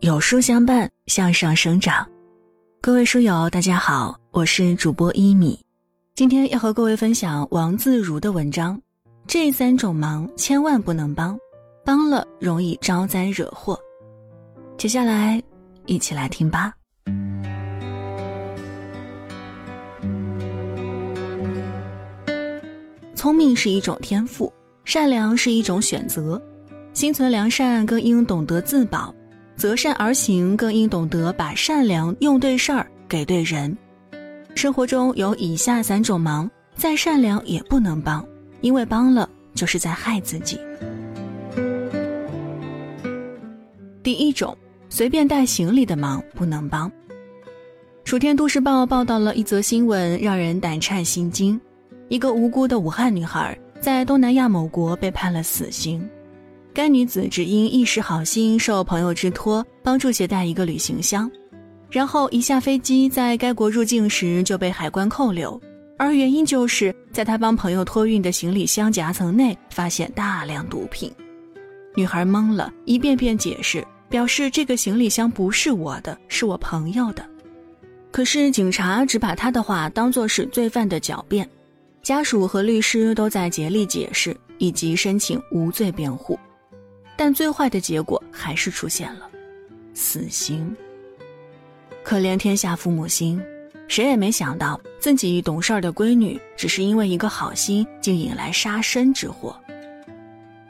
有书相伴，向上生长。各位书友，大家好，我是主播一米。今天要和各位分享王自如的文章。这三种忙千万不能帮，帮了容易招灾惹祸。接下来，一起来听吧。聪明是一种天赋，善良是一种选择。心存良善，更应懂得自保；择善而行，更应懂得把善良用对事儿，给对人。生活中有以下三种忙，再善良也不能帮，因为帮了就是在害自己。第一种，随便带行李的忙不能帮。楚天都市报报道了一则新闻，让人胆颤心惊：一个无辜的武汉女孩在东南亚某国被判了死刑。该女子只因一时好心，受朋友之托帮助携带一个旅行箱，然后一下飞机在该国入境时就被海关扣留，而原因就是在她帮朋友托运的行李箱夹层内发现大量毒品。女孩懵了，一遍遍解释，表示这个行李箱不是我的，是我朋友的。可是警察只把她的话当作是罪犯的狡辩，家属和律师都在竭力解释以及申请无罪辩护。但最坏的结果还是出现了，死刑。可怜天下父母心，谁也没想到自己懂事儿的闺女，只是因为一个好心，竟引来杀身之祸。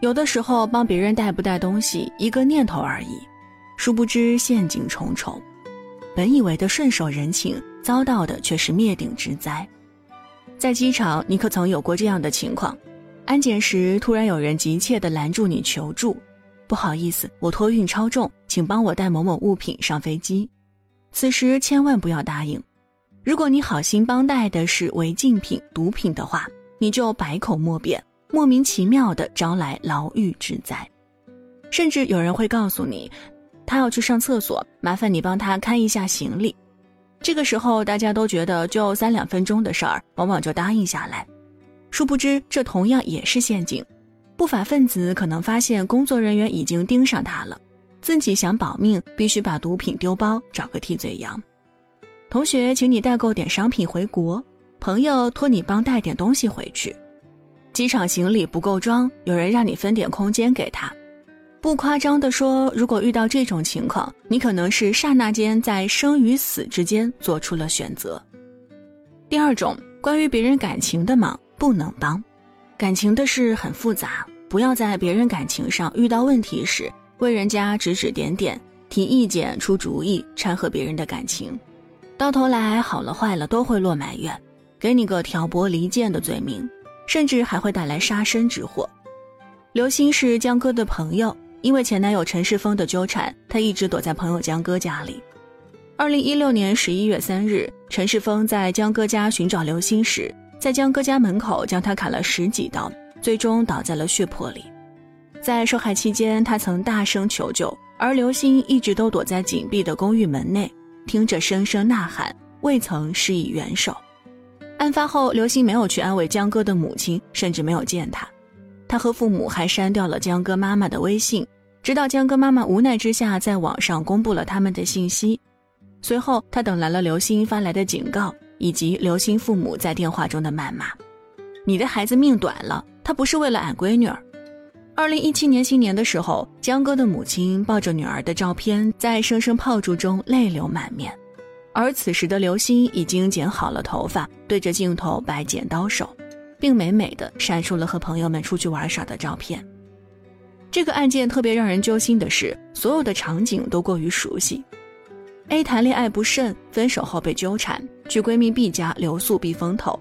有的时候帮别人带不带东西，一个念头而已，殊不知陷阱重重。本以为的顺手人情，遭到的却是灭顶之灾。在机场，你可曾有过这样的情况？安检时，突然有人急切地拦住你求助。不好意思，我托运超重，请帮我带某某物品上飞机。此时千万不要答应。如果你好心帮带的是违禁品、毒品的话，你就百口莫辩，莫名其妙的招来牢狱之灾。甚至有人会告诉你，他要去上厕所，麻烦你帮他看一下行李。这个时候大家都觉得就三两分钟的事儿，往往就答应下来。殊不知，这同样也是陷阱。不法分子可能发现工作人员已经盯上他了，自己想保命，必须把毒品丢包，找个替罪羊。同学请你代购点商品回国，朋友托你帮带点东西回去。机场行李不够装，有人让你分点空间给他。不夸张地说，如果遇到这种情况，你可能是刹那间在生与死之间做出了选择。第二种，关于别人感情的忙不能帮。感情的事很复杂，不要在别人感情上遇到问题时为人家指指点点、提意见、出主意、掺和别人的感情，到头来好了坏了都会落埋怨，给你个挑拨离间的罪名，甚至还会带来杀身之祸。刘星是江歌的朋友，因为前男友陈世峰的纠缠，他一直躲在朋友江歌家里。二零一六年十一月三日，陈世峰在江歌家寻找刘星时。在江哥家门口将他砍了十几刀，最终倒在了血泊里。在受害期间，他曾大声求救，而刘星一直都躲在紧闭的公寓门内，听着声声呐喊，未曾施以援手。案发后，刘星没有去安慰江哥的母亲，甚至没有见他。他和父母还删掉了江哥妈妈的微信，直到江哥妈妈无奈之下在网上公布了他们的信息。随后，他等来了刘星发来的警告。以及刘星父母在电话中的谩骂：“你的孩子命短了，他不是为了俺闺女儿。”二零一七年新年的时候，江哥的母亲抱着女儿的照片，在声声炮竹中泪流满面。而此时的刘星已经剪好了头发，对着镜头摆剪刀手，并美美的晒出了和朋友们出去玩耍的照片。这个案件特别让人揪心的是，所有的场景都过于熟悉。A 谈恋爱不慎，分手后被纠缠，去闺蜜 B 家留宿避风头，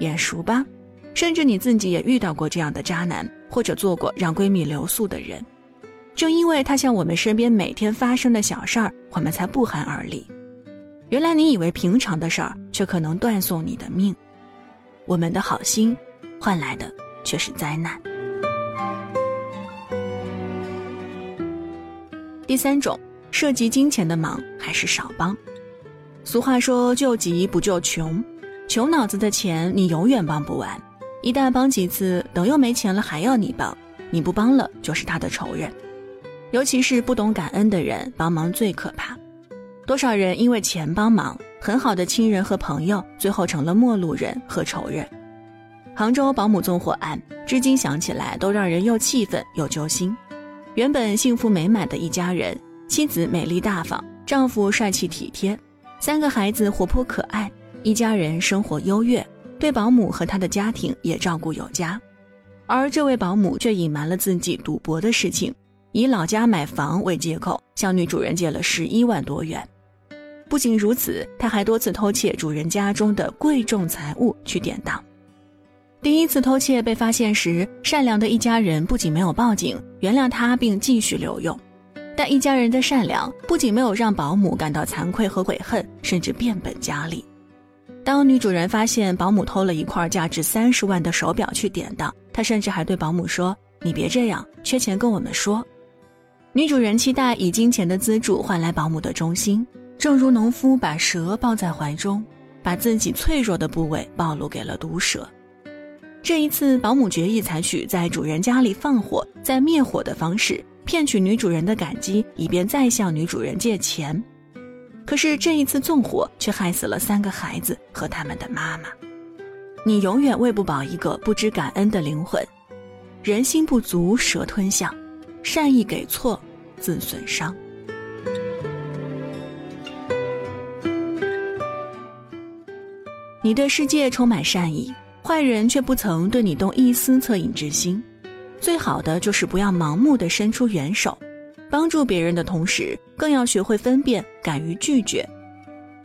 眼熟吧？甚至你自己也遇到过这样的渣男，或者做过让闺蜜留宿的人。正因为他像我们身边每天发生的小事儿，我们才不寒而栗。原来你以为平常的事儿，却可能断送你的命。我们的好心，换来的却是灾难。第三种。涉及金钱的忙还是少帮。俗话说“救急不救穷”，穷脑子的钱你永远帮不完。一旦帮几次，等又没钱了还要你帮，你不帮了就是他的仇人。尤其是不懂感恩的人，帮忙最可怕。多少人因为钱帮忙，很好的亲人和朋友，最后成了陌路人和仇人。杭州保姆纵火案，至今想起来都让人又气愤又揪心。原本幸福美满的一家人，妻子美丽大方，丈夫帅气体贴，三个孩子活泼可爱，一家人生活优越，对保姆和他的家庭也照顾有加。而这位保姆却隐瞒了自己赌博的事情，以老家买房为借口，向女主人借了十一万多元。不仅如此，他还多次偷窃主人家中的贵重财物去典当。第一次偷窃被发现时，善良的一家人不仅没有报警，原谅他并继续留用。但一家人的善良不仅没有让保姆感到惭愧和悔恨，甚至变本加厉。当女主人发现保姆偷了一块价值三十万的手表去典当，她甚至还对保姆说：“你别这样，缺钱跟我们说。”女主人期待以金钱的资助换来保姆的忠心。正如农夫把蛇抱在怀中，把自己脆弱的部位暴露给了毒蛇。这一次，保姆决意采取在主人家里放火再灭火的方式，骗取女主人的感激，以便再向女主人借钱。可是这一次纵火却害死了三个孩子和他们的妈妈。你永远喂不饱一个不知感恩的灵魂。人心不足蛇吞象，善意给错，自损伤。你对世界充满善意，坏人却不曾对你动一丝恻隐之心。最好的就是不要盲目的伸出援手，帮助别人的同时，更要学会分辨，敢于拒绝。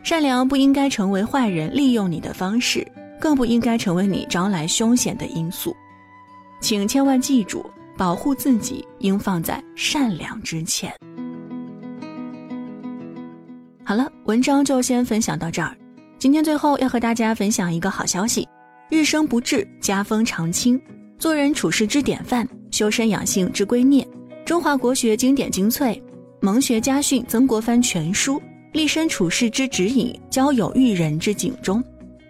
善良不应该成为坏人利用你的方式，更不应该成为你招来凶险的因素。请千万记住，保护自己应放在善良之前。好了，文章就先分享到这儿。今天最后要和大家分享一个好消息：日生不至，家风常清，做人处事之典范，修身养性之圭臬，中华国学经典精粹，蒙学家训曾国藩全书，立身处世之指引，交友育人之警钟。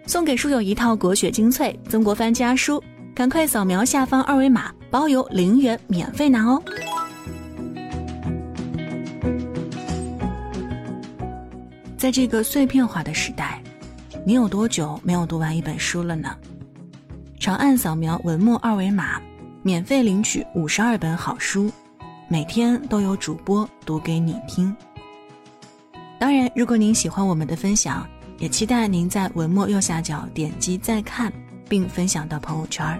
送给书友一套国学精粹曾国藩家书，赶快扫描下方二维码，包邮零元免费拿哦！在这个碎片化的时代。你有多久没有读完一本书了呢？长按扫描文末二维码，免费领取五十二本好书，每天都有主播读给你听。当然，如果您喜欢我们的分享，也期待您在文末右下角点击再看，并分享到朋友圈。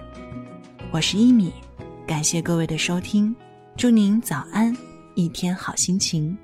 我是一米，感谢各位的收听，祝您早安，一天好心情。